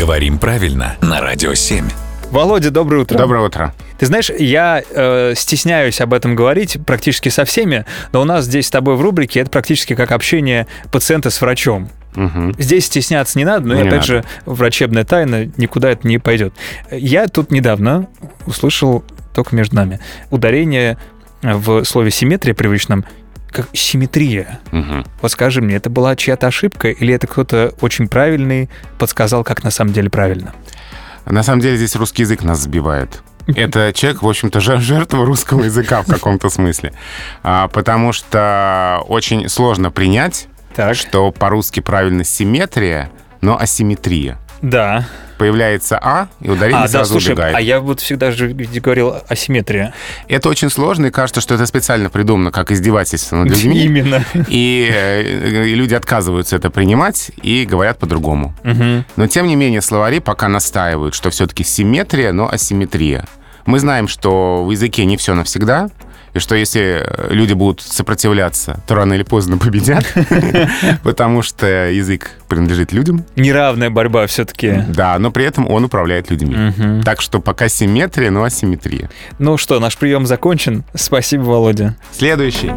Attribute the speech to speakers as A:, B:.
A: Говорим правильно на Радио 7.
B: Володя, доброе утро.
C: Доброе утро.
B: Ты знаешь, я э, стесняюсь об этом говорить практически со всеми, но у нас здесь с тобой в рубрике это практически как общение пациента с врачом.
C: Мгм.
B: Здесь стесняться не надо, но и
C: Не
B: опять
C: надо.
B: же врачебная тайна никуда это не пойдет. Я тут недавно услышал только между нами ударение в слове симметрия привычном как симметрия.
C: Мгм.
B: Вот скажи мне, это была чья-то ошибка или это кто-то очень правильный подсказал, как на самом деле правильно?
C: На самом деле здесь русский язык нас сбивает. Это человек, в общем-то, жер- жертва русского языка в каком-то смысле. А, потому что очень сложно принять,
B: Так.
C: что по-русски правильно симметрия, но асимметрия.
B: Да.
C: Появляется А, и ударение
B: А, да,
C: сразу
B: слушай,
C: убегает.
B: а я вот всегда же говорил асимметрия.
C: Это очень сложно, и кажется, что это специально придумано как издевательство над людьми.
B: Именно.
C: И, э, и люди отказываются это принимать и говорят по-другому.
B: Мгм.
C: Но, тем не менее, словари пока настаивают, что все-таки симметрия, но асимметрия. Мы знаем, что в языке не все навсегда, и что если э, люди будут сопротивляться, то рано или поздно победят, потому что язык принадлежит людям,
B: Неравная борьба все-таки.
C: да, но при этом он управляет людьми. Так что пока симметрия, но асимметрия.
B: Ну что, наш прием закончен. Спасибо, Володя.
C: Следующий.